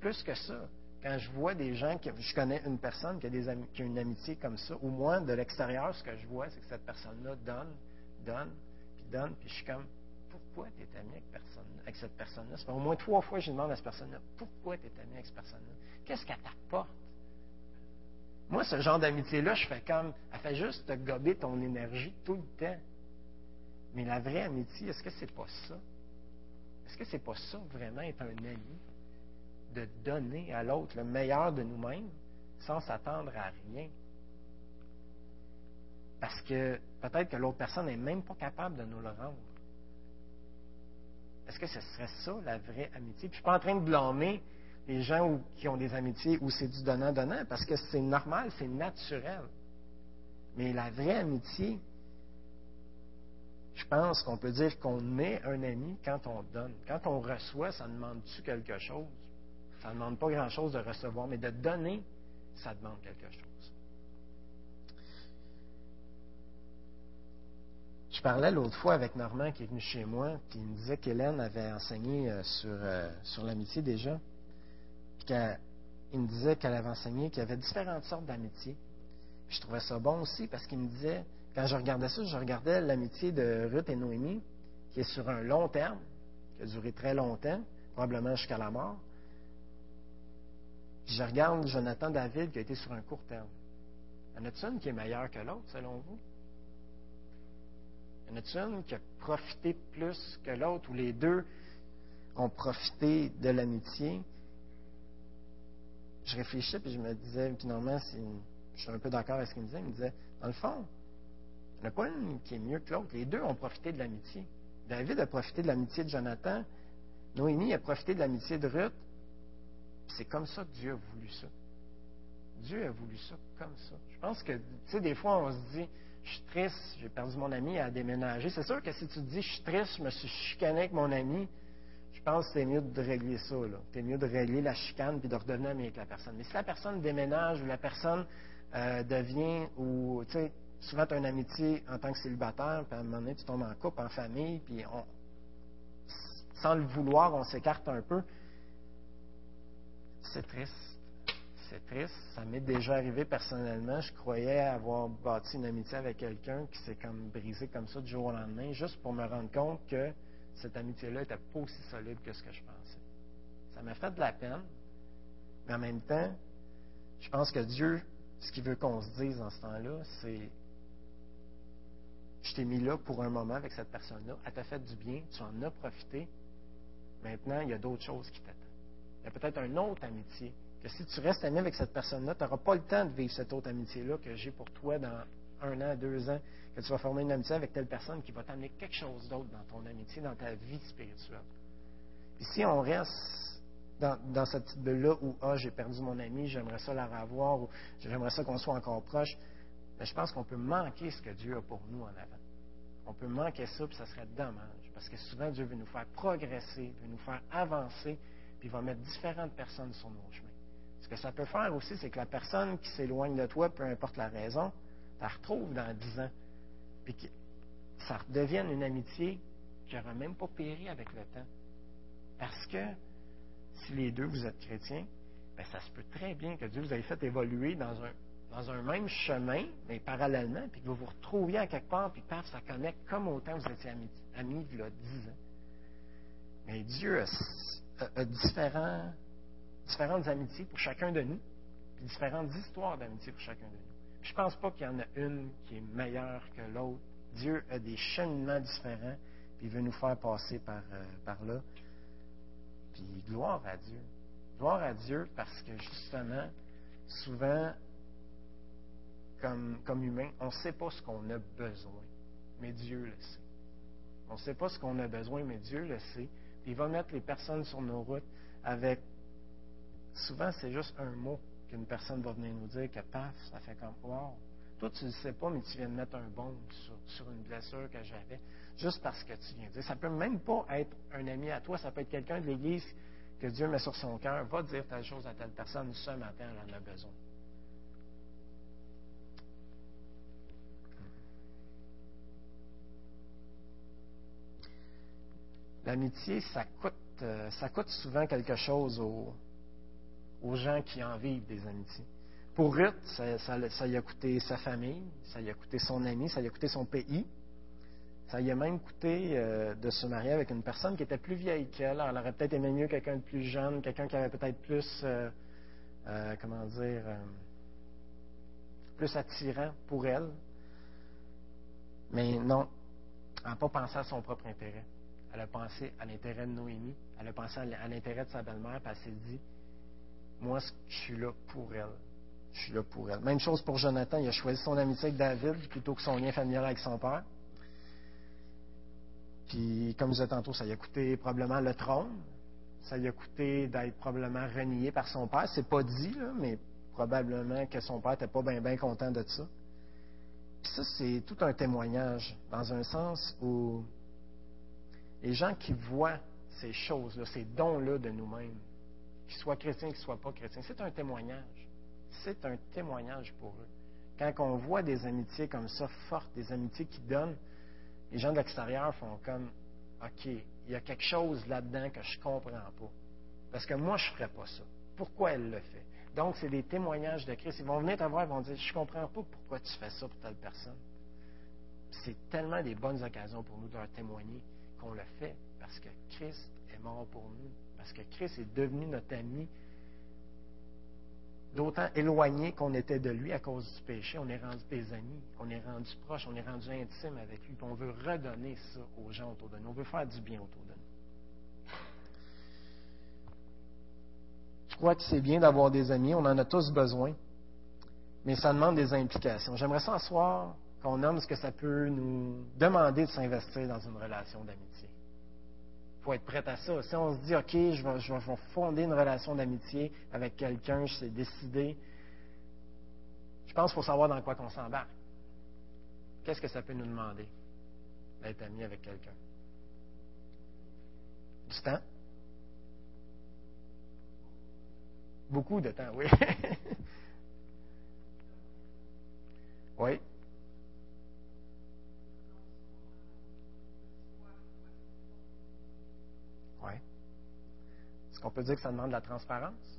plus que ça. Quand je vois des gens, je connais une personne qui a, une amitié comme ça, ou moins de l'extérieur, ce que je vois, c'est que cette personne-là donne, donne, puis donne, puis je suis comme, pourquoi tu es ami avec, cette personne-là? Au moins trois fois je demande à cette personne-là, pourquoi tu es ami avec cette personne-là? Qu'est-ce qu'elle t'apporte? Moi, ce genre d'amitié-là, je fais comme, elle fait juste te gober ton énergie tout le temps. Mais la vraie amitié, est-ce que c'est pas ça? Est-ce que c'est pas ça, vraiment, être un ami? De donner à l'autre le meilleur de nous-mêmes sans s'attendre à rien. Parce que peut-être que l'autre personne n'est même pas capable de nous le rendre. Est-ce que ce serait ça, la vraie amitié? Puis je ne suis pas en train de blâmer les gens qui ont des amitiés où c'est du donnant-donnant, parce que c'est normal, c'est naturel. Mais la vraie amitié, je pense qu'on peut dire qu'on est un ami quand on donne. Quand on reçoit, ça demande-tu quelque chose? Ça ne demande pas grand-chose de recevoir, mais de donner, ça demande quelque chose. Je parlais l'autre fois avec Normand qui est venu chez moi, puis il me disait qu'Hélène avait enseigné euh, sur, euh, sur l'amitié déjà. Puis il me disait qu'elle avait enseigné qu'il y avait différentes sortes d'amitié. Je trouvais ça bon aussi parce qu'il me disait, quand je regardais ça, je regardais l'amitié de Ruth et Noémie, qui est sur un long terme, qui a duré très longtemps, probablement jusqu'à la mort. Je regarde Jonathan David qui a été sur un court terme. Y en a-t-il une qui est meilleure que l'autre, selon vous? Y en a-t-il une qui a profité plus que l'autre, ou les deux ont profité de l'amitié? Je réfléchissais, puis je me disais, finalement, je suis un peu d'accord avec ce qu'il me disait. Il me disait, dans le fond, il n'y en a pas une qui est mieux que l'autre. Les deux ont profité de l'amitié. David a profité de l'amitié de Jonathan. Noémie a profité de l'amitié de Ruth. C'est comme ça que Dieu a voulu ça. Dieu a voulu ça comme ça. Je pense que, tu sais, des fois, on se dit, je suis triste, j'ai perdu mon ami à déménager. C'est sûr que si tu te dis, je suis triste, je me suis chicané avec mon ami, je pense que c'est mieux de régler ça. C'est mieux de régler la chicane puis de redevenir ami avec la personne. Mais si la personne déménage ou la personne euh, devient, ou tu sais, souvent tu as une amitié en tant que célibataire, puis à un moment donné, tu tombes en couple, en famille, puis on, sans le vouloir, on s'écarte un peu. C'est triste c'est triste. Ça m'est déjà arrivé personnellement. Je croyais avoir bâti une amitié avec quelqu'un qui s'est comme brisé comme ça du jour au lendemain, juste pour me rendre compte que cette amitié-là n'était pas aussi solide que ce que je pensais. Ça m'a fait de la peine, mais en même temps, je pense que Dieu, ce qu'il veut qu'on se dise dans ce temps-là, c'est je t'ai mis là pour un moment avec cette personne-là, elle t'a fait du bien, tu en as profité. Maintenant, il y a d'autres choses qui t'attendent. Il y a peut-être une autre amitié que si tu restes ami avec cette personne-là, tu n'auras pas le temps de vivre cette autre amitié-là que j'ai pour toi dans un an, deux ans, que tu vas former une amitié avec telle personne qui va t'amener quelque chose d'autre dans ton amitié, dans ta vie spirituelle. Et si on reste dans, cette petite bulle-là où ah, j'ai perdu mon ami, j'aimerais ça la revoir, ou j'aimerais ça qu'on soit encore proche, mais je pense qu'on peut manquer ce que Dieu a pour nous en avant. On peut manquer ça, puis ça serait dommage. Parce que souvent, Dieu veut nous faire progresser, veut nous faire avancer, puis il va mettre différentes personnes sur nos chemins. Ce que ça peut faire aussi, c'est que la personne qui s'éloigne de toi, peu importe la raison, la retrouves dans dix ans. Puis que ça devienne une amitié qui n'aura même pas péri avec le temps. Parce que si les deux vous êtes chrétiens, ben ça se peut très bien que Dieu vous ait fait évoluer dans un dans un même chemin, mais parallèlement, puis que vous vous retrouviez à quelque part, puis paf, ça connecte comme autant vous étiez amis, amis il y a 10 ans. Mais Dieu a, différents, différentes amitiés pour chacun de nous, puis différentes histoires d'amitié pour chacun de nous. Je ne pense pas qu'il y en a une qui est meilleure que l'autre. Dieu a des cheminements différents, puis il veut nous faire passer par, euh, par là. Puis gloire à Dieu. Gloire à Dieu parce que justement, souvent, comme, humain, on ne sait pas ce qu'on a besoin, mais Dieu le sait. On ne sait pas ce qu'on a besoin, mais Dieu le sait. il va mettre les personnes sur nos routes avec. Souvent, c'est juste un mot qu'une personne va venir nous dire que paf, ça fait comme Wow, toi, tu ne le sais pas, mais tu viens de mettre un bon sur, sur une blessure que j'avais, juste parce que tu viens de dire. Ça peut même pas être un ami à toi, ça peut être quelqu'un de l'Église que Dieu met sur son cœur. Va dire telle chose à telle personne, ce matin, elle en a besoin. L'amitié, ça coûte, euh, ça coûte souvent quelque chose aux, gens qui en vivent des amitiés. Pour Ruth, ça, lui a coûté sa famille, ça lui a coûté son ami, ça lui a coûté son pays. Ça lui a même coûté euh, de se marier avec une personne qui était plus vieille qu'elle. Elle aurait peut-être aimé mieux quelqu'un de plus jeune, quelqu'un qui avait peut-être plus, euh, comment dire, plus attirant pour elle. Mais non, elle n'a pas pensé à son propre intérêt. Elle a pensé à l'intérêt de Noémie, elle a pensé à l'intérêt de sa belle-mère, puis elle s'est dit Moi, je suis là pour elle. Je suis là pour elle. Même chose pour Jonathan, il a choisi son amitié avec David plutôt que son lien familial avec son père. Puis, comme je disais tantôt, ça lui a coûté probablement le trône. Ça lui a coûté d'être probablement renié par son père. C'est pas dit, mais probablement que son père n'était pas bien content de ça. Puis ça, c'est tout un témoignage, dans un sens où les gens qui voient ces choses-là, ces dons-là de nous-mêmes, qu'ils soient chrétiens, qu'ils ne soient pas chrétiens, c'est un témoignage. C'est un témoignage pour eux. Quand on voit des amitiés comme ça, fortes, des amitiés qui donnent, les gens de l'extérieur font comme OK, il y a quelque chose là-dedans que je ne comprends pas. Parce que moi, je ne ferais pas ça. Pourquoi elle le fait? Donc, c'est des témoignages de Christ. Ils vont venir te voir et vont dire Je ne comprends pas pourquoi tu fais ça pour telle personne. C'est tellement des bonnes occasions pour nous de leur témoigner qu'on le fait parce que Christ est mort pour nous, parce que Christ est devenu notre ami, d'autant éloigné qu'on était de lui à cause du péché, on est rendu des amis, on est rendu proche, on est rendu intime avec lui, puis on veut redonner ça aux gens autour de nous, on veut faire du bien autour de nous. Je crois que c'est bien d'avoir des amis, on en a tous besoin, mais ça demande des implications. J'aimerais s'asseoir qu'on nomme ce que ça peut nous demander de s'investir dans une relation d'amitié. Il faut être prêt à ça. Si on se dit, OK, je vais, je fonder une relation d'amitié avec quelqu'un, je sais décider, je pense qu'il faut savoir dans quoi qu'on s'embarque. Qu'est-ce que ça peut nous demander d'être ami avec quelqu'un? Du temps? Beaucoup de temps, oui. oui. Est-ce qu'on peut dire que ça demande de la transparence?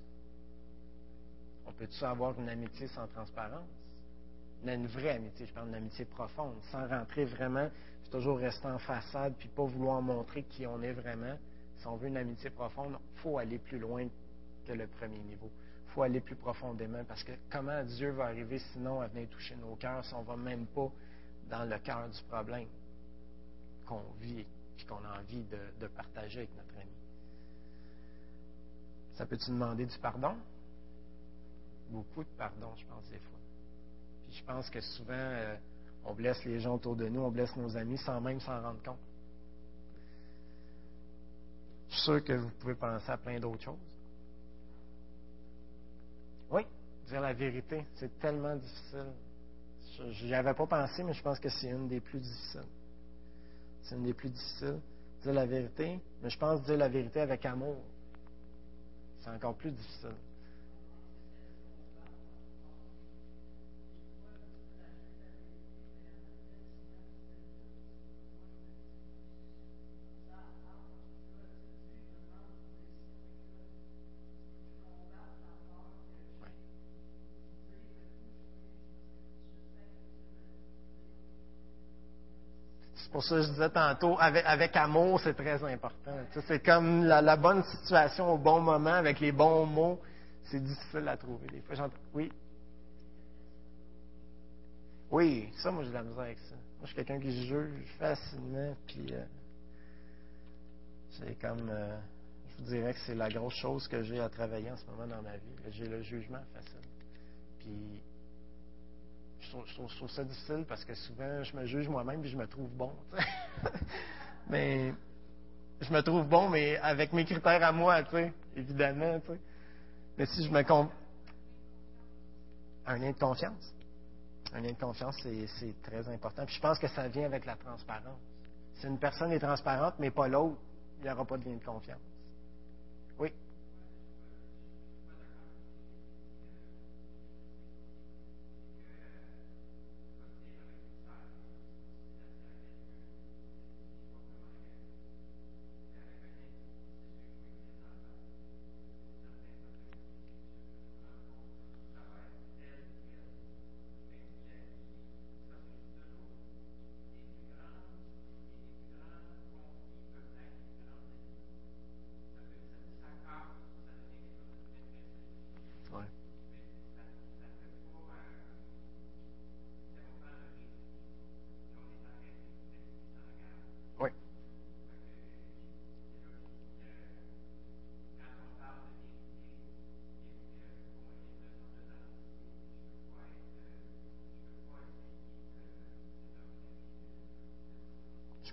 On peut-tu avoir une amitié sans transparence? Une vraie amitié, je parle d'une amitié profonde, sans rentrer vraiment, puis toujours rester en façade, puis pas vouloir montrer qui on est vraiment. Si on veut une amitié profonde, il faut aller plus loin que le premier niveau. Il faut aller plus profondément, parce que comment Dieu va arriver sinon à venir toucher nos cœurs si on ne va même pas dans le cœur du problème qu'on vit et qu'on a envie de partager avec notre ami? Ça peut-tu demander du pardon? Beaucoup de pardon, je pense, des fois. Puis je pense que souvent, euh, on blesse les gens autour de nous, on blesse nos amis sans même s'en rendre compte. Je suis sûr que vous pouvez penser à plein d'autres choses. Oui, dire la vérité, c'est tellement difficile. Je n'y avais pas pensé, mais je pense que c'est une des plus difficiles. C'est une des plus difficiles. Dire la vérité, mais je pense dire la vérité avec amour c'est encore plus difficile. Pour ça je disais tantôt, avec, amour, c'est très important. C'est comme la, bonne situation au bon moment, avec les bons mots. C'est difficile à trouver des fois. Oui. Oui, ça, moi, j'ai de la misère avec ça. Moi, je suis quelqu'un qui juge facilement, puis euh, c'est comme, euh, je vous dirais que c'est la grosse chose que j'ai à travailler en ce moment dans ma vie. J'ai le jugement facile. Puis, je trouve, ça difficile parce que souvent, je me juge moi-même puis je me trouve bon. mais je me trouve bon, mais avec mes critères à moi, évidemment. Mais si je me con... Un lien de confiance. Un lien de confiance, c'est très important. Puis je pense que ça vient avec la transparence. Si une personne est transparente, mais pas l'autre, il n'y aura pas de lien de confiance.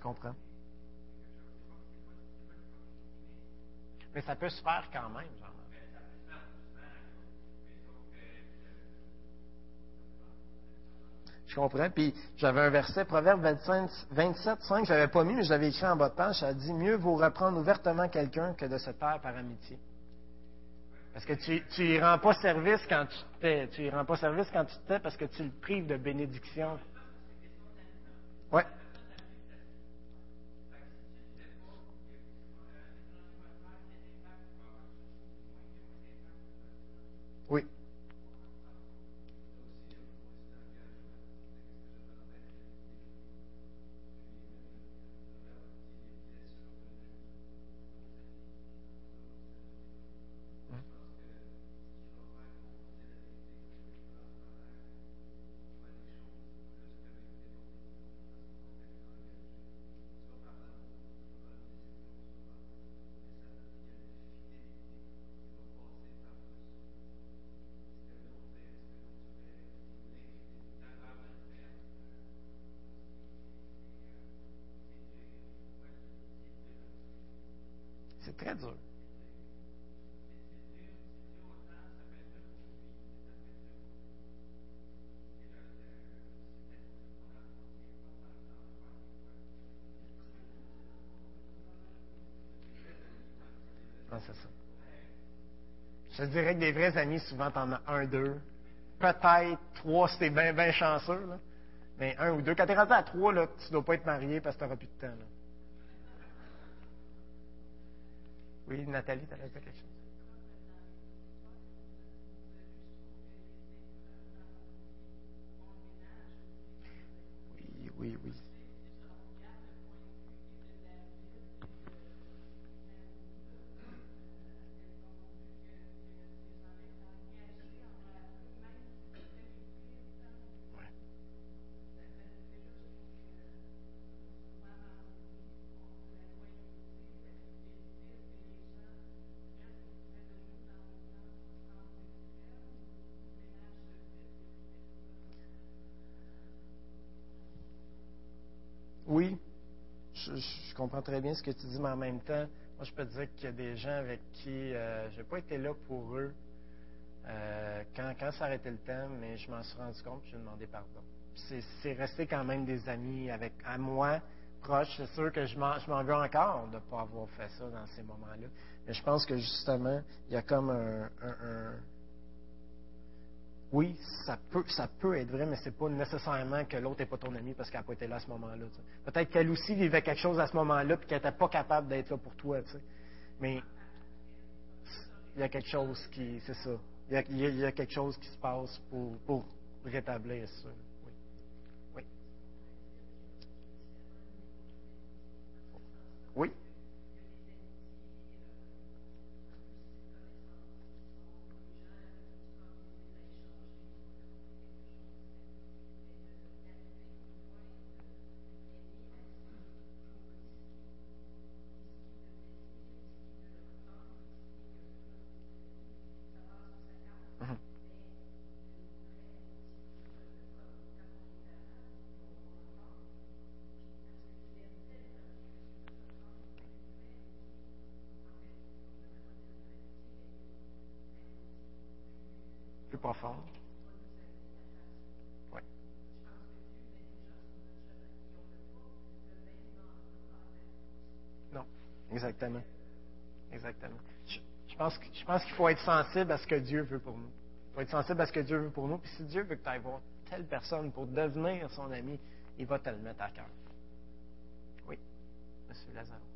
Comprends. Mais ça peut se faire quand même, genre. Je comprends. Puis j'avais un verset, Proverbe 25, 27, 5, je l'avais pas mis, mais je l'avais écrit en bas de page. Ça dit Mieux vaut reprendre ouvertement quelqu'un que de se taire par amitié. Parce que tu, y rends pas service quand tu te tais. Tu y rends pas service quand tu te tais parce que tu le prives de bénédiction. Ouais. C'est ça. Je te dirais que des vrais amis, souvent, t'en as un, deux. Peut-être trois si t'es bien, bien chanceux. Là. Mais un ou deux. Quand t'es rendu à trois, là, tu dois pas être marié parce que t'auras plus de temps. Oui, Nathalie, t'allais dire quelque chose? Oui, oui, oui. Je, comprends très bien ce que tu dis, mais en même temps, moi, je peux dire qu'il y a des gens avec qui euh, je n'ai pas été là pour eux euh, quand, quand ça arrêtait le temps, mais je m'en suis rendu compte et j'ai demandé pardon. C'est, resté quand même des amis avec à moi, proches. C'est sûr que je m'en, veux encore de ne pas avoir fait ça dans ces moments-là. Mais je pense que justement, il y a comme un- oui, ça peut, ça peut être vrai, mais c'est pas nécessairement que l'autre n'est pas ton ami parce qu'elle n'a pas été là à ce moment-là. Peut-être qu'elle aussi vivait quelque chose à ce moment-là puis qu'elle n'était pas capable d'être là pour toi. Mais il y a quelque chose qui, c'est ça. Il y a quelque chose qui se passe pour, pour rétablir ça. Oui. Oui. Oui. Non, exactement. Exactement. Je pense qu'il faut être sensible à ce que Dieu veut pour nous. Il faut être sensible à ce que Dieu veut pour nous. Puis si Dieu veut que tu ailles voir telle personne pour devenir son ami, il va te le mettre à cœur. Oui, Monsieur Lazaro.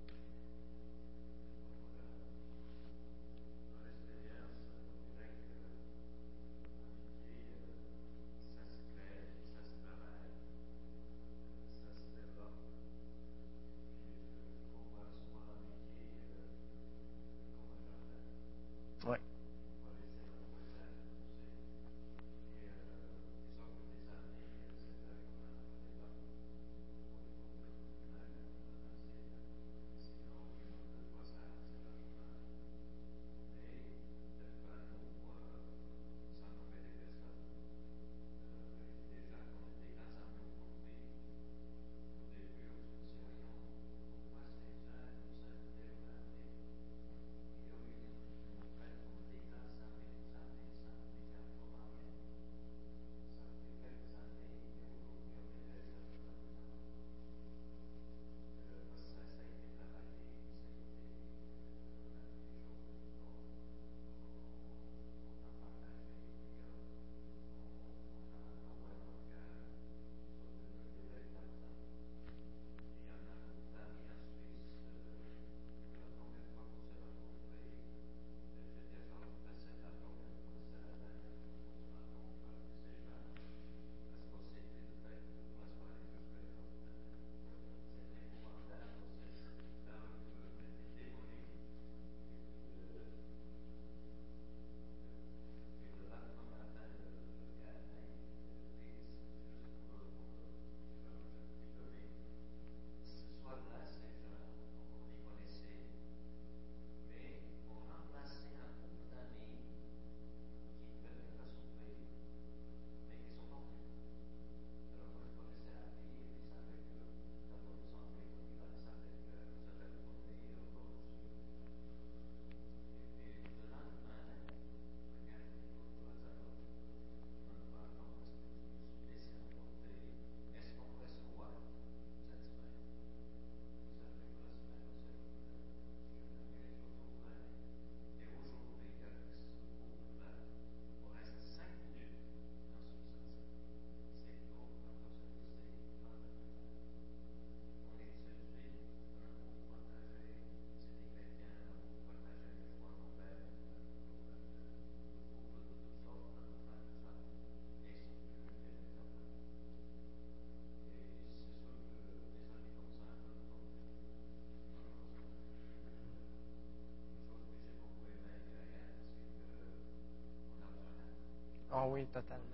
Oui, totalement.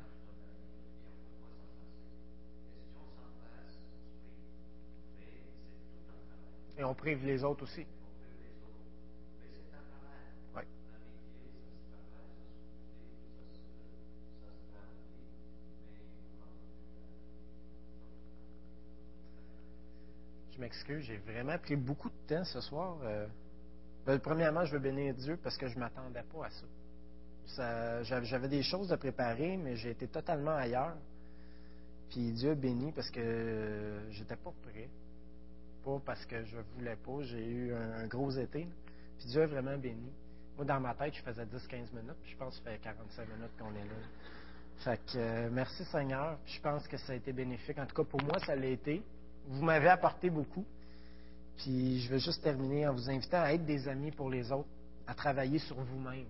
Et on prive les autres aussi. Oui. Je m'excuse, j'ai vraiment pris beaucoup de temps ce soir. Euh, ben, premièrement, je veux bénir Dieu parce que je ne m'attendais pas à ça. J'avais, des choses à préparer, mais j'ai été totalement ailleurs. Puis Dieu bénit parce que j'étais pas prêt. Pas parce que je voulais pas. J'ai eu un, gros été. Puis Dieu a vraiment béni. Moi, dans ma tête, je faisais 10-15 minutes. Puis je pense que ça fait 45 minutes qu'on est là. Fait que euh, merci Seigneur. Puis je pense que ça a été bénéfique. En tout cas, pour moi, ça l'a été. Vous m'avez apporté beaucoup. Puis je veux juste terminer en vous invitant à être des amis pour les autres, à travailler sur vous-même,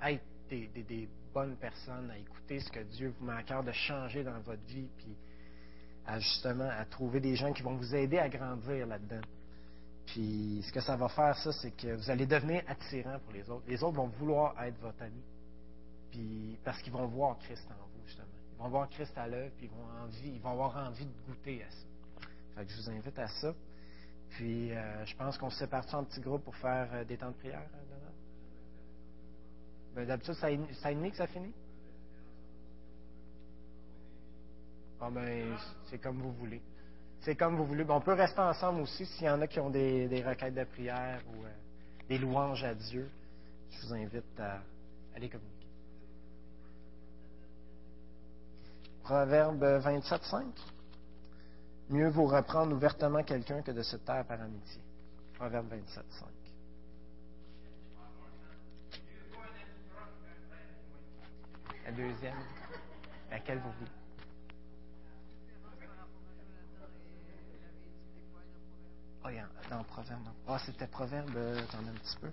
à être des, bonnes personnes, à écouter ce que Dieu vous met à cœur de changer dans votre vie, puis à justement à trouver des gens qui vont vous aider à grandir là-dedans. Puis ce que ça va faire, ça, c'est que vous allez devenir attirant pour les autres. Les autres vont vouloir être votre ami. Puis parce qu'ils vont voir Christ en vous, justement. Ils vont voir Christ à l'œuvre, puis ils vont, envie, ils vont avoir envie de goûter à ça. Fait que je vous invite à ça. Puis euh, je pense qu'on se sépare en petits groupes pour faire euh, des temps de prière, hein? Ben, D'habitude, c'est à une demi que ça finit? Bon, ben, c'est comme vous voulez. C'est comme vous voulez. Ben, on peut rester ensemble aussi s'il y en a qui ont des, des requêtes de prière ou euh, des louanges à Dieu. Je vous invite à aller communiquer. Proverbe 27, 5. Mieux vaut reprendre ouvertement quelqu'un que de se taire par amitié. Proverbe 27, 5. La deuxième, laquelle vous voulez? Oh, dans Proverbe. Ah, c'était Proverbe, euh, attendez un petit peu.